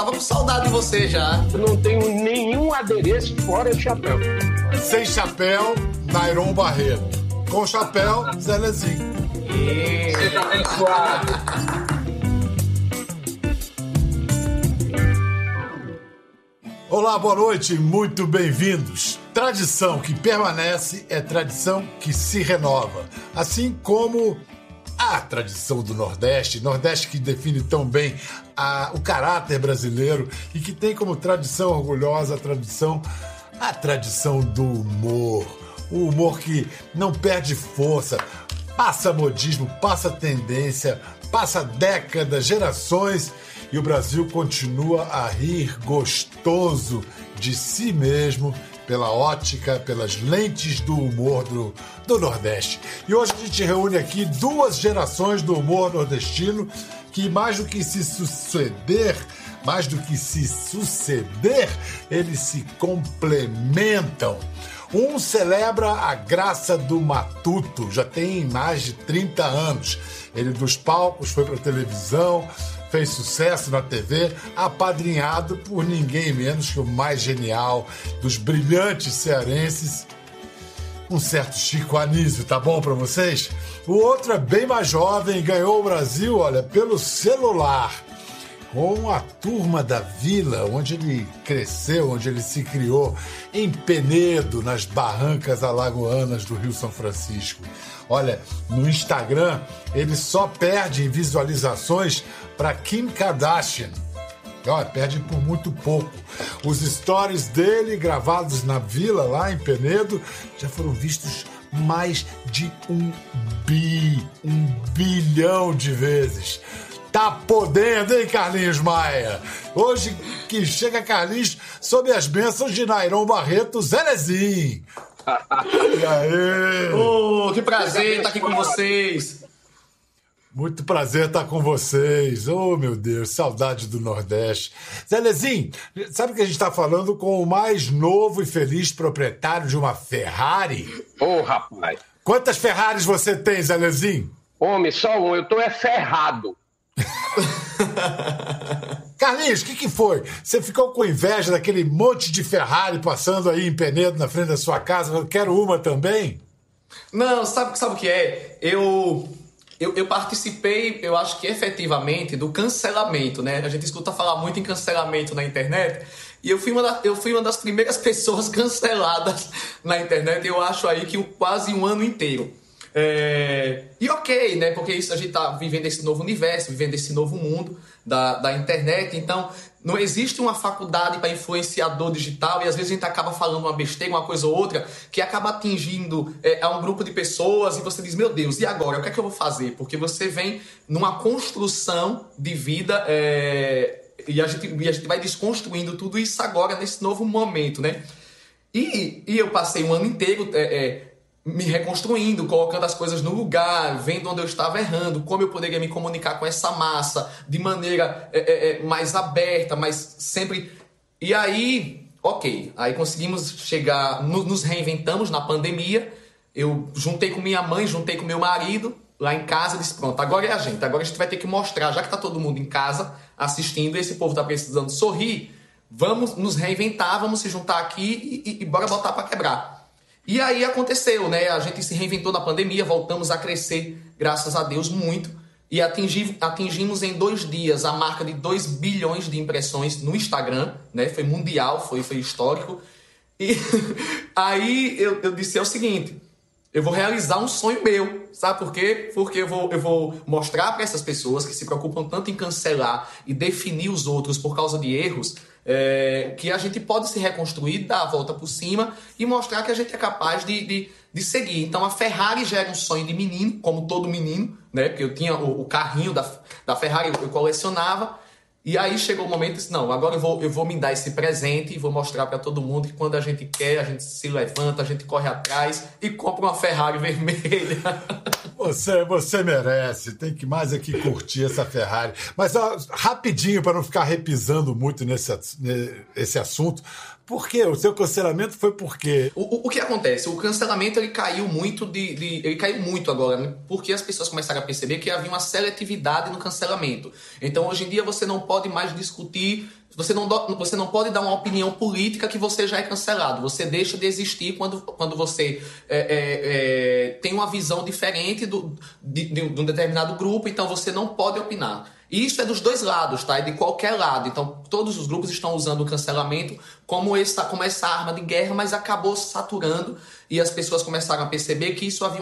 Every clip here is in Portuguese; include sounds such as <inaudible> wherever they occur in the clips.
tava com saudade de você já. Eu não tenho nenhum adereço fora chapéu. Sem chapéu, Nairon Barreto. Com chapéu, Zé Lezinho. Você tá abençoado. Olá, boa noite, muito bem-vindos. Tradição que permanece é tradição que se renova. Assim como a tradição do Nordeste, Nordeste que define tão bem a, o caráter brasileiro e que tem como tradição orgulhosa a tradição, a tradição do humor. O humor que não perde força, passa modismo, passa tendência, passa décadas, gerações e o Brasil continua a rir gostoso de si mesmo pela ótica, pelas lentes do humor do, do Nordeste. E hoje a gente reúne aqui duas gerações do humor nordestino que, mais do que se suceder, mais do que se suceder, eles se complementam. Um celebra a graça do matuto, já tem mais de 30 anos. Ele dos palcos foi para televisão, fez sucesso na TV, apadrinhado por ninguém menos que o mais genial dos brilhantes cearenses, um certo Chico Anísio, tá bom para vocês? O outro é bem mais jovem, ganhou o Brasil, olha, pelo celular com a turma da vila, onde ele cresceu, onde ele se criou, em Penedo, nas barrancas alagoanas do Rio São Francisco. Olha, no Instagram, ele só perde visualizações para Kim Kardashian. Olha, perde por muito pouco. Os stories dele, gravados na vila, lá em Penedo, já foram vistos mais de um bi, um bilhão de vezes. Tá podendo, hein, Carlinhos Maia? Hoje que chega Carlinhos sob as bênçãos de Nairon Barreto Zelezinho. <laughs> e aí? Oh, que prazer estar aqui com vocês. Muito prazer estar com vocês. Oh, meu Deus, saudade do Nordeste. Zelezinho, sabe que a gente está falando com o mais novo e feliz proprietário de uma Ferrari? Ô, oh, rapaz. Quantas Ferraris você tem, Zelezinho? Homem, só um. Eu tô é ferrado. <laughs> Carlinhos, o que, que foi? Você ficou com inveja daquele monte de Ferrari passando aí em Penedo na frente da sua casa? Eu quero uma também? Não, sabe, sabe o que é? Eu, eu, eu, participei, eu acho que efetivamente, do cancelamento, né? A gente escuta falar muito em cancelamento na internet. E eu fui uma, da, eu fui uma das primeiras <laughs> pessoas canceladas na internet, eu acho aí que quase um ano inteiro. É... E ok, né? Porque isso a gente tá vivendo esse novo universo, vivendo esse novo mundo da, da internet. Então, não existe uma faculdade para influenciador digital e às vezes a gente acaba falando uma besteira, uma coisa ou outra, que acaba atingindo é, a um grupo de pessoas e você diz, meu Deus, e agora? O que é que eu vou fazer? Porque você vem numa construção de vida é, e, a gente, e a gente vai desconstruindo tudo isso agora nesse novo momento, né? E, e eu passei um ano inteiro é, é me reconstruindo, colocando as coisas no lugar, vendo onde eu estava errando, como eu poderia me comunicar com essa massa de maneira é, é, é, mais aberta, mas sempre. E aí, ok, aí conseguimos chegar, nos reinventamos na pandemia. Eu juntei com minha mãe, juntei com meu marido lá em casa, disse pronto, agora é a gente, agora a gente vai ter que mostrar, já que está todo mundo em casa assistindo, esse povo está precisando sorrir, vamos nos reinventar, vamos se juntar aqui e, e, e bora botar para quebrar. E aí aconteceu, né? A gente se reinventou na pandemia, voltamos a crescer, graças a Deus, muito. E atingi, atingimos em dois dias a marca de 2 bilhões de impressões no Instagram, né? Foi mundial, foi, foi histórico. E <laughs> aí eu, eu disse é o seguinte: eu vou realizar um sonho meu, sabe por quê? Porque eu vou, eu vou mostrar para essas pessoas que se preocupam tanto em cancelar e definir os outros por causa de erros, é, que a gente pode se reconstruir, dar a volta por cima e mostrar que a gente é capaz de, de, de seguir. Então a Ferrari já era um sonho de menino, como todo menino, né? Porque eu tinha o, o carrinho da, da Ferrari, eu colecionava. E aí chegou o momento disse, não, agora eu vou, eu vou me dar esse presente e vou mostrar para todo mundo que quando a gente quer, a gente se levanta, a gente corre atrás e compra uma Ferrari <laughs> vermelha. Você, você merece, tem que mais aqui curtir essa Ferrari. Mas ó, rapidinho, para não ficar repisando muito nesse, nesse assunto, por quê? O seu cancelamento foi por quê? O, o, o que acontece? O cancelamento ele caiu muito de, de, ele caiu muito agora, né? porque as pessoas começaram a perceber que havia uma seletividade no cancelamento. Então hoje em dia você não pode mais discutir, você não, você não pode dar uma opinião política que você já é cancelado. Você deixa de existir quando, quando você é, é, é, tem uma visão diferente do, de, de, um determinado grupo, então você não pode opinar. E isso é dos dois lados, tá? É de qualquer lado. Então, todos os grupos estão usando o cancelamento como essa, como essa arma de guerra, mas acabou saturando e as pessoas começaram a perceber que isso havia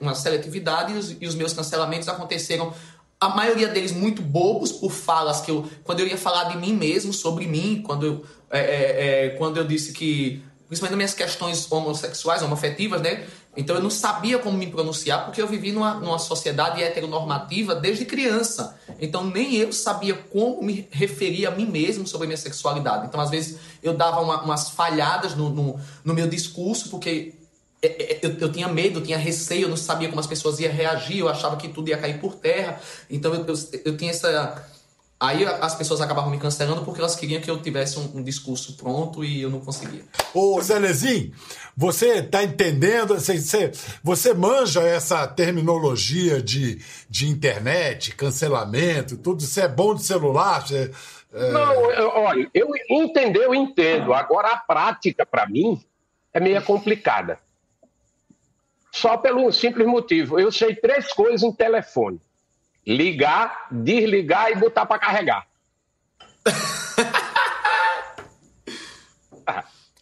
uma seletividade e os, e os meus cancelamentos aconteceram a maioria deles muito bobos por falas que eu quando eu ia falar de mim mesmo sobre mim quando eu é, é, é quando eu disse que principalmente minhas questões homossexuais homoafetivas né? Então eu não sabia como me pronunciar porque eu vivi numa, numa sociedade heteronormativa desde criança. Então nem eu sabia como me referir a mim mesmo sobre a minha sexualidade. Então às vezes eu dava uma, umas falhadas no, no, no meu discurso porque eu, eu, tinha medo, eu tinha receio, eu não sabia como as pessoas iam reagir, eu achava que tudo ia cair por terra. Então eu, eu, eu tinha essa. Aí as pessoas acabavam me cancelando porque elas queriam que eu tivesse um, um discurso pronto e eu não conseguia. Ô Zelezinho, você tá entendendo? Você, você, você manja essa terminologia de, de internet, cancelamento, tudo? Você é bom de celular? Você, é... Não, eu, olha, eu entender, eu entendo. Agora a prática, para mim, é meio complicada. Só pelo simples motivo. Eu sei três coisas em telefone: ligar, desligar e botar para carregar. <laughs>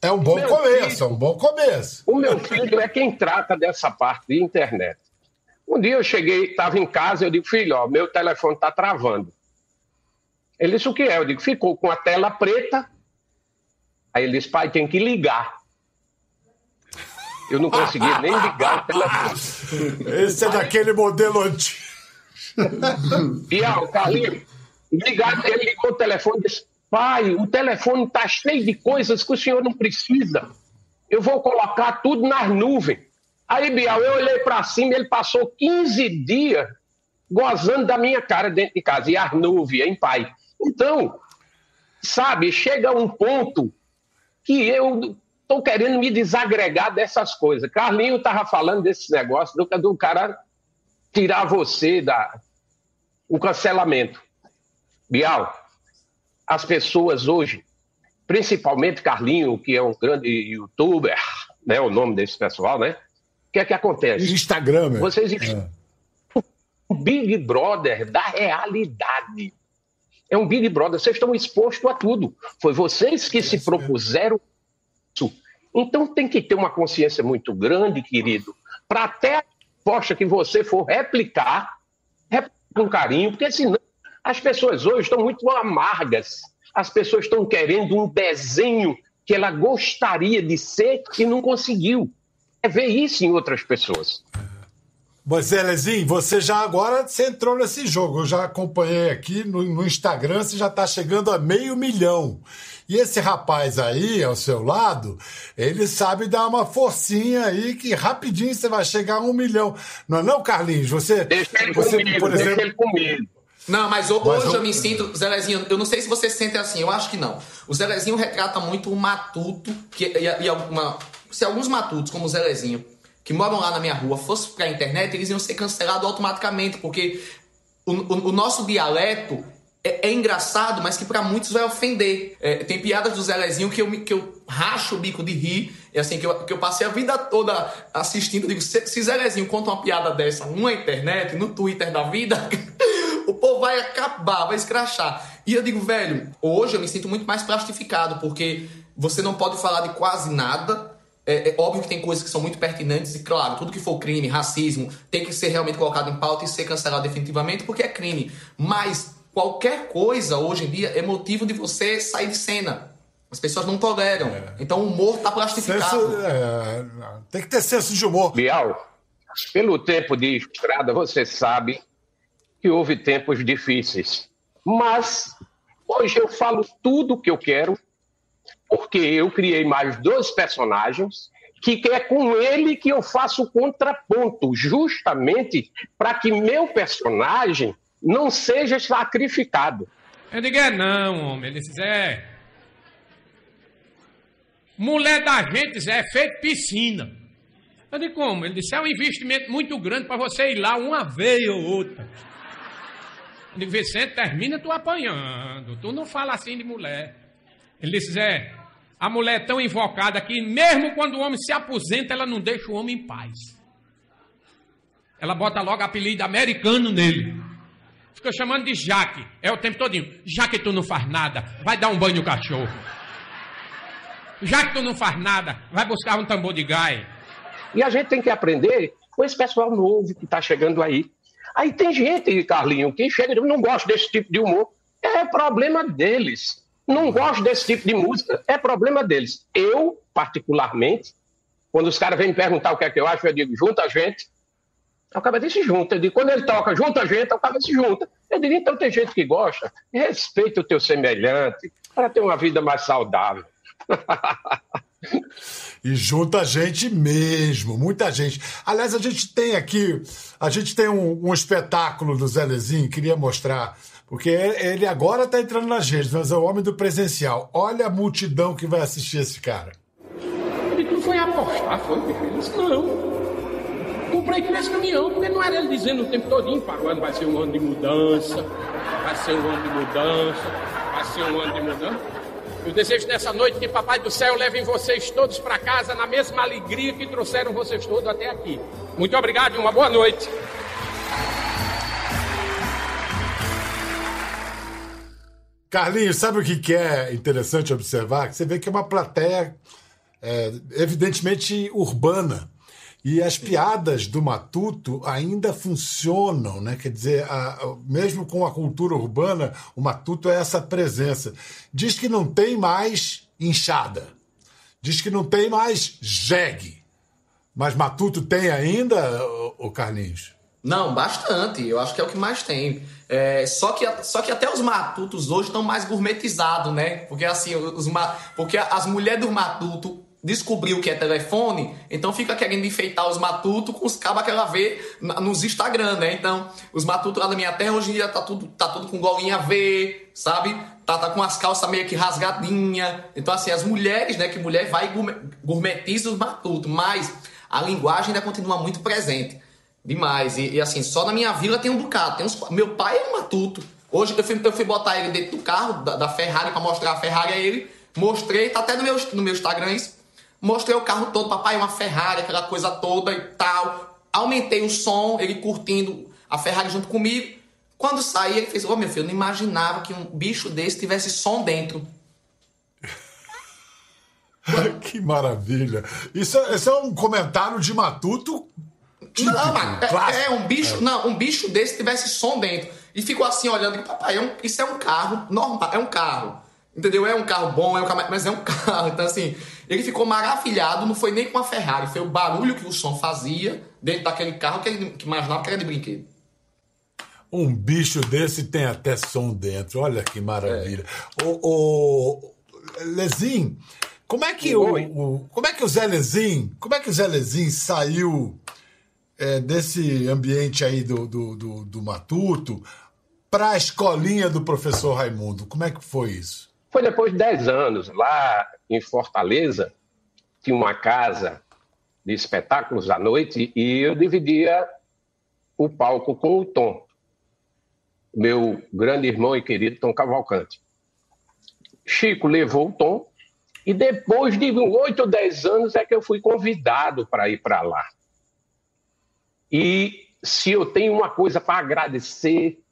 É um bom começo, filho, é um bom começo. O meu filho é quem trata dessa parte de internet. Um dia eu cheguei, estava em casa, eu digo, filho, ó, meu telefone está travando. Ele disse, o que é? Eu digo, ficou com a tela preta. Aí ele disse, pai, tem que ligar. Eu não conseguia nem ligar o telefone. Esse é daquele modelo antigo. E ó, o Carlinhos, ligar, ele ligou o telefone e disse: Pai, o telefone está cheio de coisas que o senhor não precisa. Eu vou colocar tudo nas nuvens. Aí, Bial, eu olhei para cima, ele passou 15 dias gozando da minha cara dentro de casa, e as nuvens, hein, pai? Então, sabe, chega um ponto que eu estou querendo me desagregar dessas coisas. Carlinho estava falando desse negócio do, do cara tirar você da o cancelamento. Bial, as pessoas hoje, principalmente Carlinho, que é um grande youtuber, né, o nome desse pessoal, né? O que é que acontece? Instagram. Vocês é. o Big Brother da realidade. É um Big Brother, vocês estão expostos a tudo. Foi vocês que é se propuseram. Então tem que ter uma consciência muito grande, querido, para até a resposta que você for replicar, replicar com carinho, porque senão as pessoas hoje estão muito amargas. As pessoas estão querendo um desenho que ela gostaria de ser e não conseguiu. É ver isso em outras pessoas. Mas, Elezinho, você já agora você entrou nesse jogo. Eu já acompanhei aqui no, no Instagram, você já está chegando a meio milhão. E esse rapaz aí, ao seu lado, ele sabe dar uma forcinha aí que rapidinho você vai chegar a um milhão. Não é não, Carlinhos? Você, deixa ele você comigo, por exemplo... deixa ele comigo. Não, mas hoje mas, eu me sinto, Zelezinho, eu não sei se você se sente assim, eu acho que não. O Zelezinho retrata muito o matuto, que, e, e alguma, se alguns matutos, como o Zelezinho, que moram lá na minha rua, fossem pra internet, eles iam ser cancelados automaticamente, porque o, o, o nosso dialeto é, é, engraçado, mas que para muitos vai ofender. É, tem piadas do Zelezinho que eu, que eu racho o bico de rir. É assim, que eu, que eu passei a vida toda assistindo. digo, se, se Zelezinho conta uma piada dessa numa internet, no Twitter da vida, <laughs> o povo vai acabar, vai escrachar. E eu digo, velho, hoje eu me sinto muito mais plastificado, porque você não pode falar de quase nada. É, é, óbvio que tem coisas que são muito pertinentes e, claro, tudo que for crime, racismo, tem que ser realmente colocado em pauta e ser cancelado definitivamente, porque é crime. Mas qualquer coisa hoje em dia é motivo de você sair de cena. As pessoas não toleram. É. Então o humor está plastificado. Senso, é, tem que ter senso de humor. Bial, pelo tempo de estrada, você sabe que houve tempos difíceis. Mas hoje eu falo tudo o que eu quero, porque eu criei mais dois personagens que é com ele que eu faço o contraponto, justamente para que meu personagem não seja sacrificado. Eu digo, é não, homem. Ele disse, é. Mulher da gente, Zé, é feito piscina. Eu digo, como? Ele disse, é um investimento muito grande para você ir lá uma vez ou outra. Eu digo, Vicente, termina tu apanhando. Tu não fala assim de mulher. Ele disse, Zé, a mulher é tão invocada que mesmo quando o homem se aposenta, ela não deixa o homem em paz. Ela bota logo apelido americano nele. Fica chamando de Jaque. É o tempo todinho. Já que tu não faz nada, vai dar um banho no cachorro. Já que tu não faz nada, vai buscar um tambor de gai. E a gente tem que aprender com esse pessoal novo que está chegando aí. Aí tem gente, Carlinho, que chega e não gosta desse tipo de humor. É problema deles. Não gosto desse tipo de música. É problema deles. Eu, particularmente, quando os caras vêm me perguntar o que é que eu acho, eu digo, junta a gente. O cara se junta. Eu digo, quando ele toca, junta a gente, o cara se junta. Eu digo, então tem gente que gosta. Respeita o teu semelhante para ter uma vida mais saudável. <laughs> e junta gente mesmo, muita gente. Aliás, a gente tem aqui, a gente tem um, um espetáculo do Zé Lezinho, queria mostrar, porque ele agora está entrando nas redes, mas é o homem do presencial. Olha a multidão que vai assistir esse cara. Ele não foi apostar, foi? Não. Comprei com esse caminhão, porque não era ele dizendo o tempo todinho, para vai ser um ano de mudança, vai ser um ano de mudança, vai ser um ano de mudança. Eu desejo nessa noite que Papai do Céu leve vocês todos para casa na mesma alegria que trouxeram vocês todos até aqui. Muito obrigado e uma boa noite. Carlinhos, sabe o que é interessante observar? Você vê que é uma plateia é, evidentemente urbana. E as piadas do Matuto ainda funcionam, né? Quer dizer, a, a, mesmo com a cultura urbana, o Matuto é essa presença. Diz que não tem mais inchada. Diz que não tem mais jegue. Mas Matuto tem ainda, o Carlinhos? Não, bastante. Eu acho que é o que mais tem. É, só, que, só que até os matutos hoje estão mais gourmetizados, né? Porque assim, os, porque as mulheres do matuto descobriu que é telefone, então fica querendo enfeitar os matutos com os cabos que ela vê nos Instagram, né? Então, os matutos lá da minha terra hoje em dia tá tudo, tá tudo com golinha V, sabe? Tá, tá com as calças meio que rasgadinha. Então, assim, as mulheres, né? Que mulher vai gourmetiza os matutos, mas a linguagem ainda continua muito presente. Demais. E, e, assim, só na minha vila tem um Ducato. Tem uns, meu pai é um matuto. Hoje eu fui, eu fui botar ele dentro do carro, da, da Ferrari, para mostrar a Ferrari a ele. Mostrei, tá até no meu, no meu Instagram isso Mostrei o carro todo, papai, uma Ferrari, aquela coisa toda e tal. Aumentei o som, ele curtindo a Ferrari junto comigo. Quando saí, ele fez: Ô oh, meu filho, eu não imaginava que um bicho desse tivesse som dentro. <laughs> que maravilha! Isso, é, isso é um comentário de matuto Típico, não, mas é, é, um bicho, é. não, um bicho desse tivesse som dentro. E ficou assim olhando, papai, é um, isso é um carro normal, é um carro. Entendeu? É um carro bom, é um carro, mas é um <laughs> carro. Então, assim, ele ficou maravilhado, não foi nem com a Ferrari, foi o barulho que o som fazia dentro daquele carro que ele que imaginava que era de brinquedo. Um bicho desse tem até som dentro, olha que maravilha. É. O, o Lezin, como é que o, o, como é que o Zé Lezin, como é que o Zé Lezin saiu é, desse ambiente aí do, do, do, do Matuto para a escolinha do professor Raimundo? Como é que foi isso? Foi depois de 10 anos, lá em Fortaleza, tinha uma casa de espetáculos à noite e eu dividia o palco com o Tom, meu grande irmão e querido Tom Cavalcante. Chico levou o Tom e depois de oito ou dez anos é que eu fui convidado para ir para lá. E se eu tenho uma coisa para agradecer,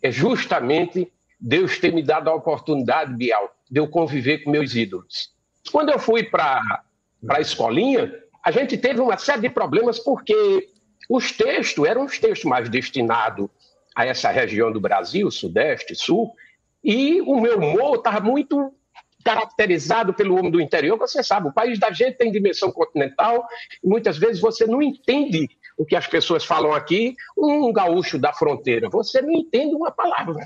é justamente Deus ter me dado a oportunidade, Bial, de eu conviver com meus ídolos. Quando eu fui para a escolinha, a gente teve uma série de problemas porque os textos eram os textos mais destinados a essa região do Brasil, Sudeste, Sul, e o meu humor estava muito caracterizado pelo homem do interior. Você sabe, o país da gente tem dimensão continental e muitas vezes você não entende o que as pessoas falam aqui, um gaúcho da fronteira. Você não entende uma palavra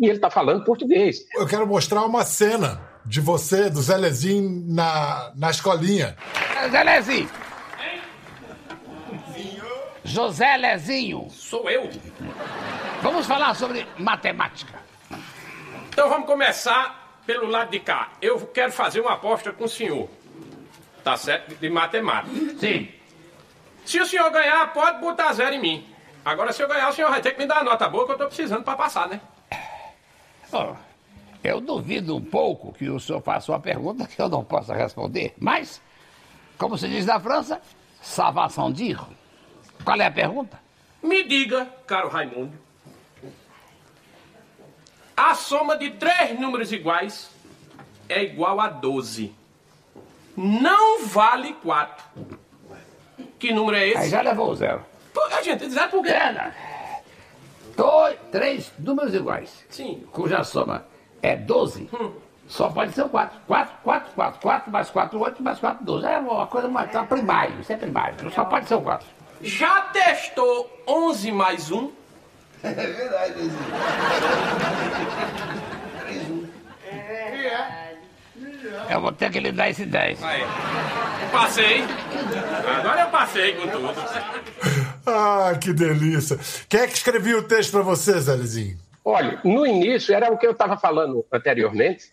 e ele está falando português. Eu quero mostrar uma cena de você, do Zé Lezinho, na, na escolinha. Zé Lezinho! José Lezinho. Sou eu. Vamos falar sobre matemática. Então vamos começar pelo lado de cá. Eu quero fazer uma aposta com o senhor. Tá certo? De matemática. Sim. Se o senhor ganhar, pode botar zero em mim. Agora, se eu ganhar, o senhor vai ter que me dar a nota boa que eu tô precisando pra passar, né? Eu duvido um pouco que o senhor faça uma pergunta que eu não possa responder, mas, como se diz na França, salvação dire. Qual é a pergunta? Me diga, caro Raimundo, a soma de três números iguais é igual a 12. Não vale 4. Que número é Aí esse? já levou o zero. Pô, a gente, dizer por quê? É? Dois, três números iguais, Sim. cuja soma é 12, só pode ser o 4. 4, 4, 4, 4, mais 4, 8, mais 4, 12. É uma coisa mais tá primário, isso é primário. Só pode ser o 4. Já testou 11 mais <laughs> 1? Eu vou ter que lhe dar esse 10. Aí. Passei. Agora eu passei com tudo. <laughs> Ah, que delícia. Quem é que escrevia o texto para você, Zelezinho? Olha, no início era o que eu estava falando anteriormente.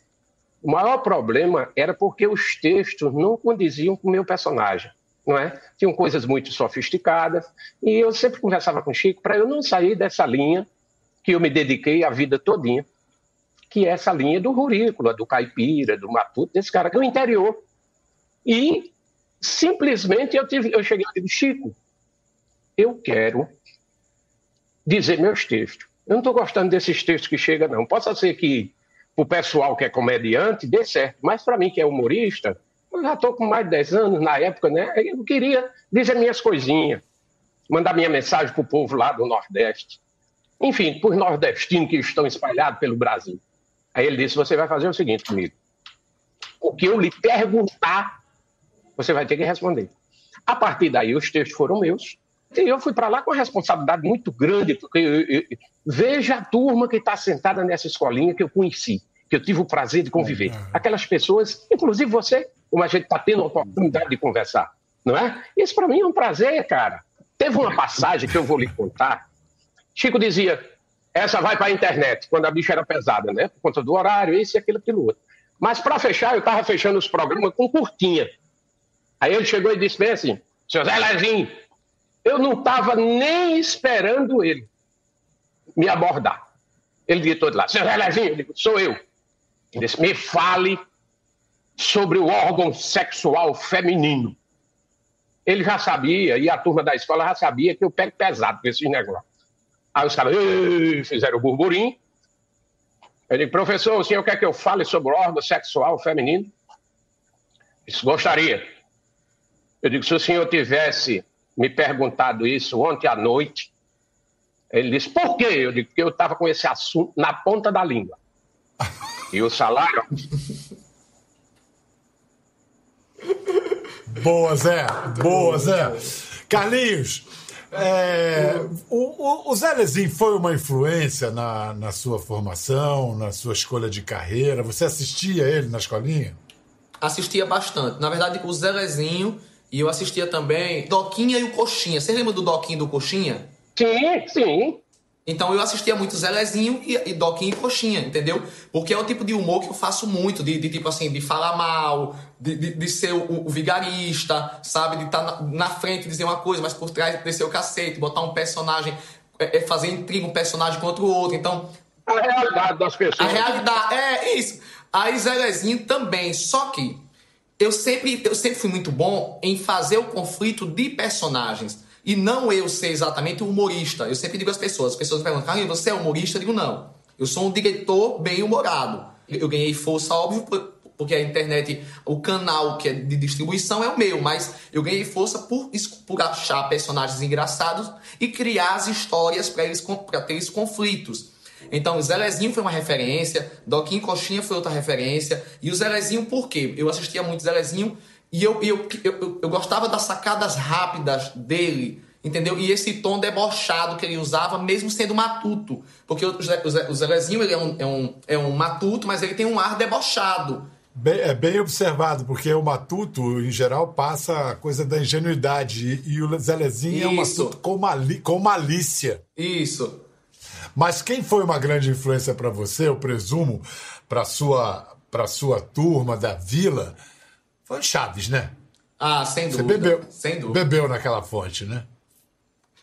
O maior problema era porque os textos não condiziam com o meu personagem, não é? Tinham coisas muito sofisticadas e eu sempre conversava com o Chico para eu não sair dessa linha que eu me dediquei a vida todinha, que é essa linha do rurícola, do caipira, do matuto, desse cara do interior. E simplesmente eu tive, eu cheguei e disse, Chico, eu quero dizer meus textos. Eu não estou gostando desses textos que chegam, não. Possa ser que o pessoal que é comediante dê certo, mas para mim que é humorista, eu já estou com mais de 10 anos na época, né? Eu queria dizer minhas coisinhas, mandar minha mensagem para o povo lá do Nordeste. Enfim, para os nordestinos que estão espalhados pelo Brasil. Aí ele disse: Você vai fazer o seguinte comigo. O que eu lhe perguntar, você vai ter que responder. A partir daí, os textos foram meus. Eu fui para lá com uma responsabilidade muito grande, porque eu- eu- eu- veja a turma que está sentada nessa escolinha que eu conheci, que eu tive o prazer de conviver. Aquelas pessoas, inclusive você, como a gente está tendo a oportunidade de conversar, não é? Isso para mim é um prazer, cara. Teve uma passagem que eu vou lhe contar. Chico dizia: essa vai para a internet, quando a bicha era pesada, né? Por conta do horário, isso e aquilo, aquilo outro. Mas para fechar, eu estava fechando os programas com curtinha. Aí ele chegou e disse bem assim: seu Zé Lezinho, eu não estava nem esperando ele me abordar. Ele disse todo lá: seu Zé Lezinho, eu sou eu. Ele disse: me fale sobre o órgão sexual feminino. Ele já sabia, e a turma da escola já sabia que eu pego pesado com esses negócios. Aí os caras fizeram o burburinho. Eu digo, professor, o senhor quer que eu fale sobre o órgão sexual feminino? Isso gostaria. Eu digo, se o senhor tivesse me perguntado isso ontem à noite, ele disse, por quê? Eu digo, porque eu estava com esse assunto na ponta da língua. E o salário, <laughs> Boa, Zé. Boa, Zé. Carlinhos, é, o, o, o Zé Lezinho foi uma influência na, na sua formação, na sua escolha de carreira? Você assistia ele na escolinha? Assistia bastante. Na verdade, o Zelezinho e eu assistia também Doquinha e o Coxinha. Você lembra do Doquinha e do Coxinha? sim, sim. Então eu assistia muito Zelezinho e, e Doquinha e Coxinha, entendeu? Porque é o tipo de humor que eu faço muito, de, de tipo assim, de falar mal, de, de, de ser o, o vigarista, sabe? De estar na, na frente e dizer uma coisa, mas por trás descer o cacete, botar um personagem, é, é, fazer intriga um personagem contra o outro. Então, A realidade das a pessoas. realidade é isso. Aí Zelezinho também, só que eu sempre, eu sempre fui muito bom em fazer o conflito de personagens. E não eu ser exatamente o humorista. Eu sempre digo às pessoas, as pessoas perguntam, Carlinhos, você é humorista? Eu digo, não. Eu sou um diretor bem humorado. Eu ganhei força, óbvio, por- porque a internet, o canal que é de distribuição é o meu, mas eu ganhei força por, por achar personagens engraçados e criar as histórias para ter esses conflitos. Então, o Zelezinho foi uma referência, Doquinho Coxinha foi outra referência, e o Zelezinho por quê? Eu assistia muito Zelezinho e eu, eu, eu, eu, gostava das sacadas rápidas dele, entendeu? E esse tom debochado que ele usava, mesmo sendo matuto. Porque o, o Ze- o Zelezinho ele é, um, é, um, é um matuto, mas ele tem um ar debochado. Bem- é bem observado, porque o matuto, em geral, passa a coisa da ingenuidade. E, e o Zé Lezinho é um Isso. matuto com, mali- com malícia. Isso. Mas quem foi uma grande influência para você, eu presumo, para sua para sua turma da vila, foi o Chaves, né? Ah, sem Você dúvida. bebeu, Sem dúvida. bebeu naquela fonte, né?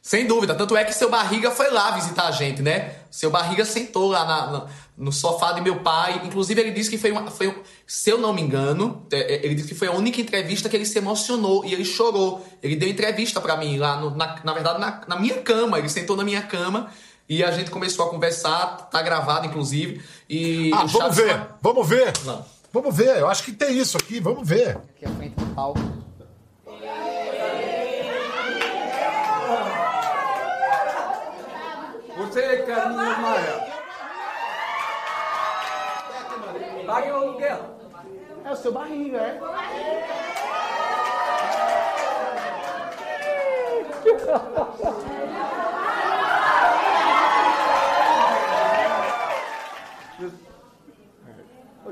Sem dúvida. Tanto é que seu Barriga foi lá visitar a gente, né? Seu Barriga sentou lá na, na, no sofá de meu pai. Inclusive, ele disse que foi uma. Foi, se eu não me engano, é, é, ele disse que foi a única entrevista que ele se emocionou e ele chorou. Ele deu entrevista para mim lá, no, na, na verdade, na, na minha cama. Ele sentou na minha cama e a gente começou a conversar. Tá gravado, inclusive. E ah, vamos ver, vamos ver. Não. Vamos ver, eu acho que tem isso aqui, vamos ver. Aqui é frente do palco. Você, Carlinhos Maia. Pague o aluguel. É o seu barriga, é? <laughs>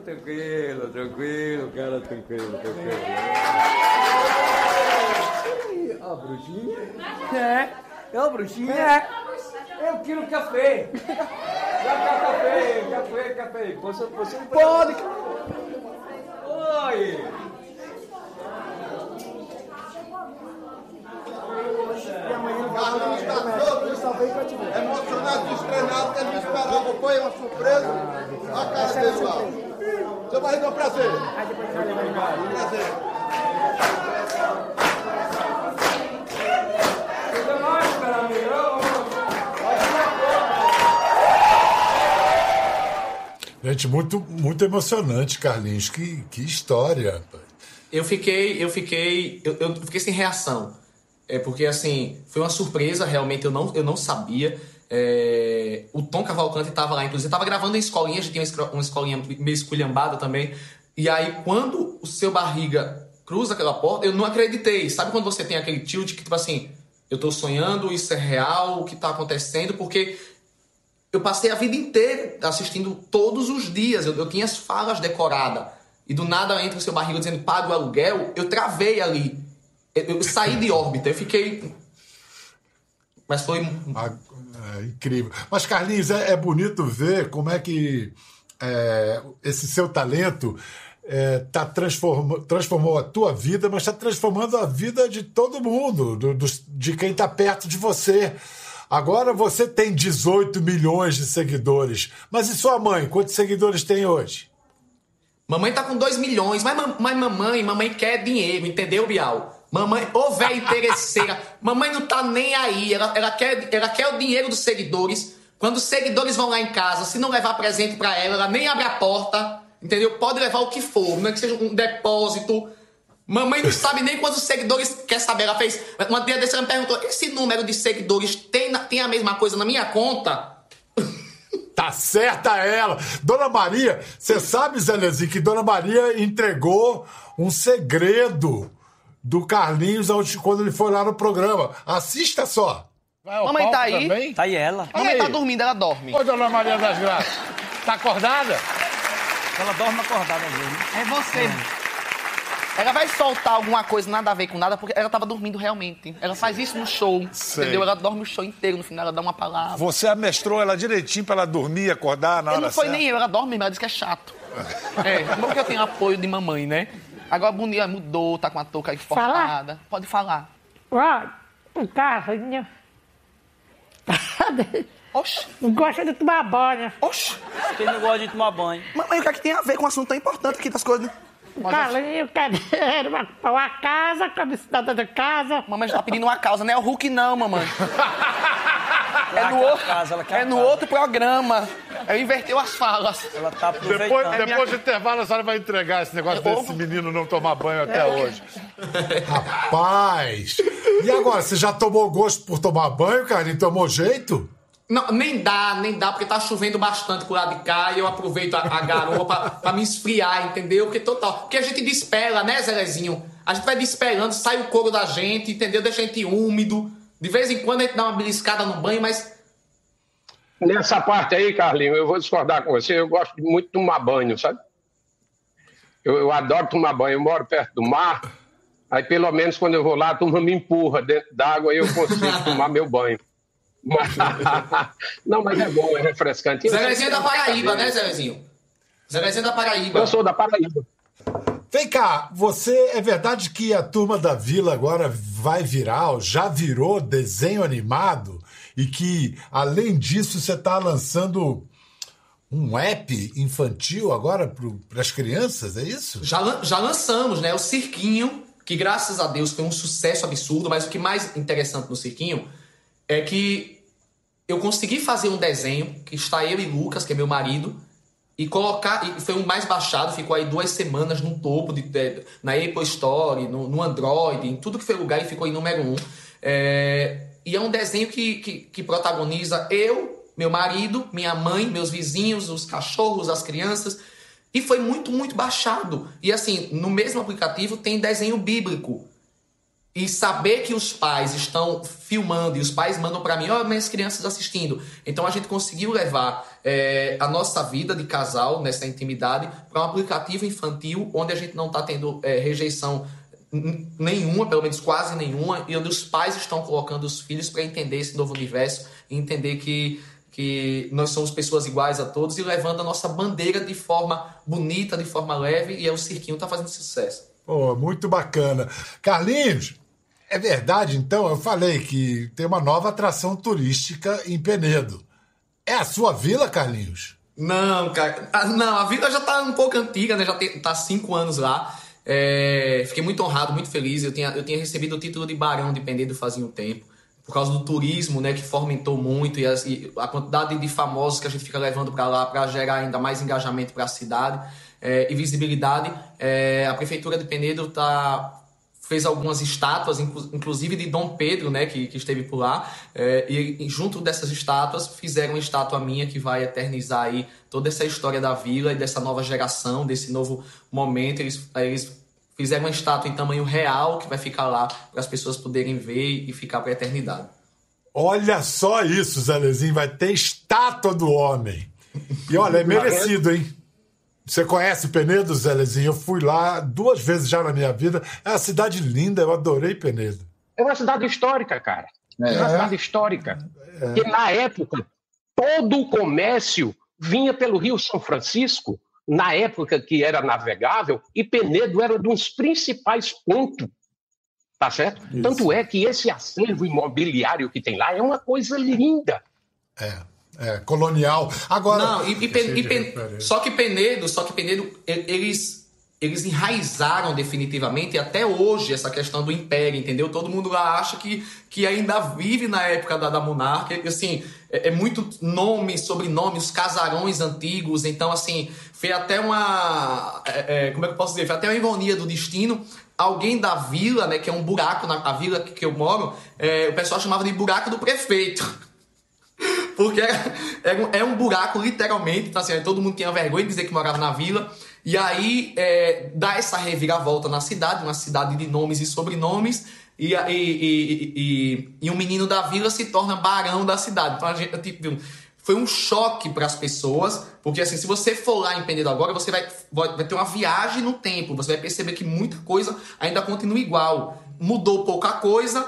tranquilo, tranquilo, cara, tranquilo, tranquilo. A bruxinha? É. É a bruxinha? É. Eu quero café. Já quer café, café, café. Você, você Pode. Oi. E. Emocionado, estrenado, que a gente esperava. Foi uma surpresa. A cara dele lá. Seu marido é um prazer. Embora. Prazer. Gente, muito, muito emocionante, Carlinhos. Que, que história. rapaz. Eu fiquei, eu fiquei, eu, eu fiquei sem reação. É porque assim, foi uma surpresa, realmente eu não, eu não sabia. É, o Tom Cavalcante estava lá, inclusive, estava gravando em escolinha, gente tinha uma esco- uma escolinha meio esculhambada também. E aí, quando o seu barriga cruza aquela porta, eu não acreditei. Sabe quando você tem aquele tilt que, tipo assim, eu tô sonhando, isso é real, o que tá acontecendo? Porque eu passei a vida inteira assistindo todos os dias. Eu, eu tinha as falas decoradas. E do nada entra o seu barriga dizendo paga o aluguel. Eu travei ali. Eu, eu saí de órbita. Eu fiquei. Mas foi. É incrível. Mas, Carlinhos, é, é bonito ver como é que é, esse seu talento é, tá transformou a tua vida, mas está transformando a vida de todo mundo, do- dos- de quem está perto de você. Agora você tem 18 milhões de seguidores. Mas e sua mãe? Quantos seguidores tem hoje? Mamãe tá com 2 milhões, mas, mas mamãe, mamãe quer dinheiro, entendeu, Bial? Mamãe, ô velha interesseira, mamãe não tá nem aí, ela, ela, quer, ela quer o dinheiro dos seguidores. Quando os seguidores vão lá em casa, se não levar presente pra ela, ela nem abre a porta, entendeu? Pode levar o que for, não é que seja um depósito. Mamãe não sabe nem quantos seguidores quer saber. Ela fez. Uma dia desse ela me perguntou: esse número de seguidores tem, tem a mesma coisa na minha conta? Tá certa ela. Dona Maria, você sabe, Zé Lezinho, que Dona Maria entregou um segredo do Carlinhos quando ele foi lá no programa. Assista só. Vai Mamãe tá aí? Também? Tá aí ela. Mamãe aí. tá dormindo, ela dorme. Ô, dona Maria das Graças, tá acordada? Ela dorme acordada mesmo. É você. Ela vai soltar alguma coisa nada a ver com nada, porque ela tava dormindo realmente. Ela faz isso no show, Sei. entendeu? Ela dorme o show inteiro, no final ela dá uma palavra. Você amestrou ela direitinho pra ela dormir, acordar na Eu hora não foi certa? nem eu, ela dorme mesmo, ela diz que é chato. É, bom que eu tenho apoio de mamãe, né? Agora o Boninho mudou, tá com a touca enforcada. Pode falar. Olha, o Carlinhos Oxi, não gosta de tomar banho. oxi. Quem não gosta de tomar banho? Mamãe, o que é que tem a ver com um assunto tão importante aqui das coisas? O Carlinhos quer dinheiro pra pra uma casa, cidadã de casa. Mamãe já tá pedindo uma causa, não é o Hulk não, mamãe. <laughs> É no, outro, casa, é no outro programa. Ela inverteu as falas. Ela tá aproveitando. Depois, É depois do intervalo, a senhora vai entregar esse negócio Eu- desse menino não tomar banho até É. hoje. Rapaz! E agora, você já tomou gosto por tomar banho, Carlinhos? Tomou jeito? Não, nem dá, nem dá, porque tá chovendo bastante por lado de cá e eu aproveito a, a garoa pra, pra me esfriar, entendeu? Porque total. Porque a gente despela, né, Zelezinho? A gente vai despelando, sai o couro da gente, entendeu? Deixa a gente úmido. De vez em quando a gente dá uma beliscada no banho, mas. Nessa parte aí, Carlinhos, eu vou discordar com você. Eu gosto muito de tomar banho, sabe? Eu, eu adoro tomar banho. Eu moro perto do mar. Aí, pelo menos, quando eu vou lá, a turma me empurra dentro d'água e eu consigo <laughs> tomar meu banho. Mas- <laughs> Não, mas é bom, é refrescante. Zelezinho é da Paraíba, né? Zelezinho é da Paraíba. Eu sou da Paraíba. Vem cá, você é verdade que a turma da Vila agora vai virar, já virou desenho animado e que além disso você está lançando um app infantil agora para as crianças, é isso? Já, já lançamos, né? O Cirquinho, que graças a Deus foi um sucesso absurdo, mas o que mais interessante no Cirquinho é que eu consegui fazer um desenho que está eu e Lucas, que é meu marido, e colocar. E foi o mais baixado, ficou aí duas semanas no topo, de, na Apple Store, no, no Android, em tudo que foi lugar e ficou em número um. É, e é um desenho que, que, que protagoniza eu, meu marido, minha mãe, meus vizinhos, os cachorros, as crianças. E foi muito, muito baixado. E assim, no mesmo aplicativo tem desenho bíblico. E saber que os pais estão filmando e os pais mandam para mim, ó, minhas crianças assistindo. Então a gente conseguiu levar é, a nossa vida de casal nessa intimidade para um aplicativo infantil onde a gente não está tendo é, rejeição nenhuma, pelo menos quase nenhuma, e onde os pais estão colocando os filhos para entender esse novo universo e entender que, que nós somos pessoas iguais a todos e levando a nossa bandeira de forma bonita, de forma leve, e é o cirquinho tá fazendo sucesso. Pô, muito bacana. Carlinhos, é verdade então? Eu falei que tem uma nova atração turística em Penedo. É a sua vila, Carlinhos? Não, cara. Ah, não, a vida já tá um pouco antiga, né? Já tem, tá cinco anos lá. É, fiquei muito honrado, muito feliz. Eu tinha, eu tinha recebido o título de barão de Penedo fazia um tempo. Por causa do turismo, né? Que fomentou muito. E, as- e a quantidade de famosos que a gente fica levando para lá para gerar ainda mais engajamento para a cidade é, e visibilidade. É, a Prefeitura de Penedo tá fez algumas estátuas, inclu- inclusive de Dom Pedro, né, que, que esteve por lá, é, e, junto dessas estátuas fizeram uma estátua minha que vai eternizar aí toda essa história da vila e dessa nova geração, desse novo momento. Eles, eles fizeram uma estátua em tamanho real que vai ficar lá para as pessoas poderem ver e ficar para a eternidade. Olha só isso, Zelezinho, vai ter estátua do homem. E olha, é merecido, hein? Você conhece Penedo, Zelezinho? Eu fui lá duas vezes já na minha vida. É uma cidade linda, eu adorei Penedo. É uma cidade histórica, cara. É, É. uma cidade histórica. Porque na época, todo o comércio vinha pelo Rio São Francisco, na época que era navegável, e Penedo era um dos principais pontos. Tá certo? Tanto é que esse acervo imobiliário que tem lá é uma coisa linda. É, é, colonial. Agora. Não, e, e e Pen- só que Penedo, só que Penedo, eles eles enraizaram definitivamente até hoje essa questão do império, entendeu? Todo mundo lá acha que, que ainda vive na época da, da monarca, assim, é, é muito nome, sobrenome, os casarões antigos, então assim, foi até uma, é, é, como é que eu posso dizer, foi até uma ironia do destino, alguém da vila, né, que é um buraco, na a vila que, que eu moro, é, o pessoal chamava de buraco do prefeito. Porque é, é um, é um buraco, literalmente. Então, assim, todo mundo tinha vergonha de dizer que morava na vila. E aí é, dá essa reviravolta na cidade, uma cidade de nomes e sobrenomes. E, e, e, e, e um menino da vila se torna barão da cidade. Então, a gente, tipo, foi um choque para as pessoas. Porque, assim, se você for lá em Penedo agora, você vai vai ter uma viagem no tempo. Você vai perceber que muita coisa ainda continua igual. Mudou pouca coisa,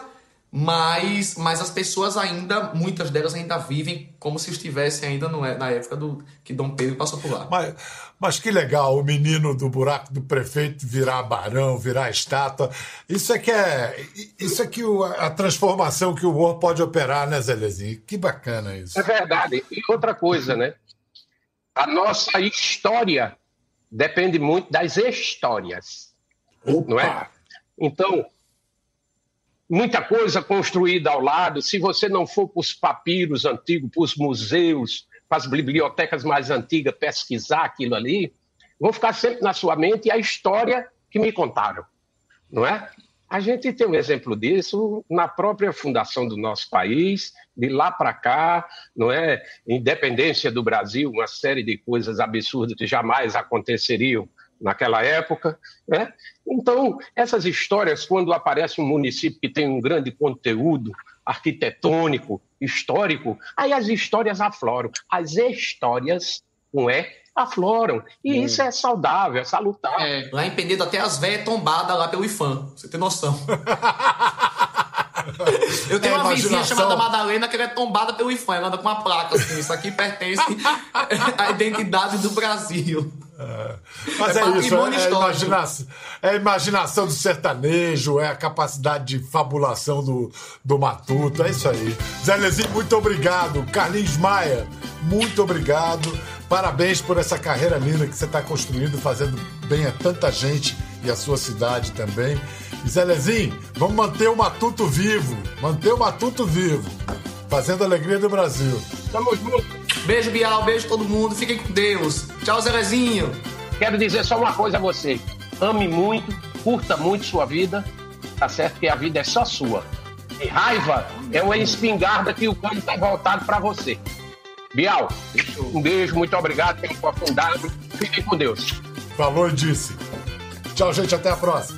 mas, mas as pessoas ainda, muitas delas ainda vivem como se estivessem ainda no- na época do que Dom Pedro passou por lá. Mas, mas que legal, o menino do buraco do prefeito virar barão, virar estátua. Isso é que é. Isso é que o- a transformação que o humor pode operar, né, Zelezinho? Que bacana isso. É verdade. E outra coisa, né? A nossa história depende muito das histórias. Não é? Então, muita coisa construída ao lado. Se você não for para os papiros antigos, para os museus, para as bibliotecas mais antigas, pesquisar aquilo ali, vão ficar sempre na sua mente a história que me contaram. Não é? A gente tem um exemplo disso na própria fundação do nosso país, de lá para cá, não é? Independência do Brasil, uma série de coisas absurdas que jamais aconteceriam naquela época, né? Então, essas histórias, quando aparece um município que tem um grande conteúdo arquitetônico, histórico, aí as histórias afloram. As histórias, não é? Afloram. E isso é saudável, é salutar. É, lá em Penedo até as véias tombadas lá pelo IFAM, você ter noção. <laughs> Eu tenho É, uma vizinha chamada Madalena que ela é tombada pelo IFAM, ela anda com uma placa assim, isso aqui pertence <laughs> à identidade do Brasil. Mas É é, isso, é, é, imaginação, é a imaginação do sertanejo, é a capacidade de fabulação do, do matuto, é isso aí. Zé Lezinho, muito obrigado. Carlinhos Maia, muito obrigado. Parabéns por essa carreira linda que você está construindo, fazendo bem a tanta gente e a sua cidade também. E Zé Lezinho, vamos manter o matuto vivo, manter o matuto vivo, fazendo a alegria do Brasil. Tamo junto. Beijo, Bial. Beijo todo mundo. Fiquem com Deus. Tchau, Zerezinho. Quero dizer só uma coisa a você. Ame muito, curta muito sua vida, tá certo? Que a vida é só sua. E raiva é uma espingarda que o cano tá voltado para você. Bial, um beijo, muito obrigado pelo aprofundado. Fiquem com Deus. Falou e disse. Tchau, gente, até a próxima.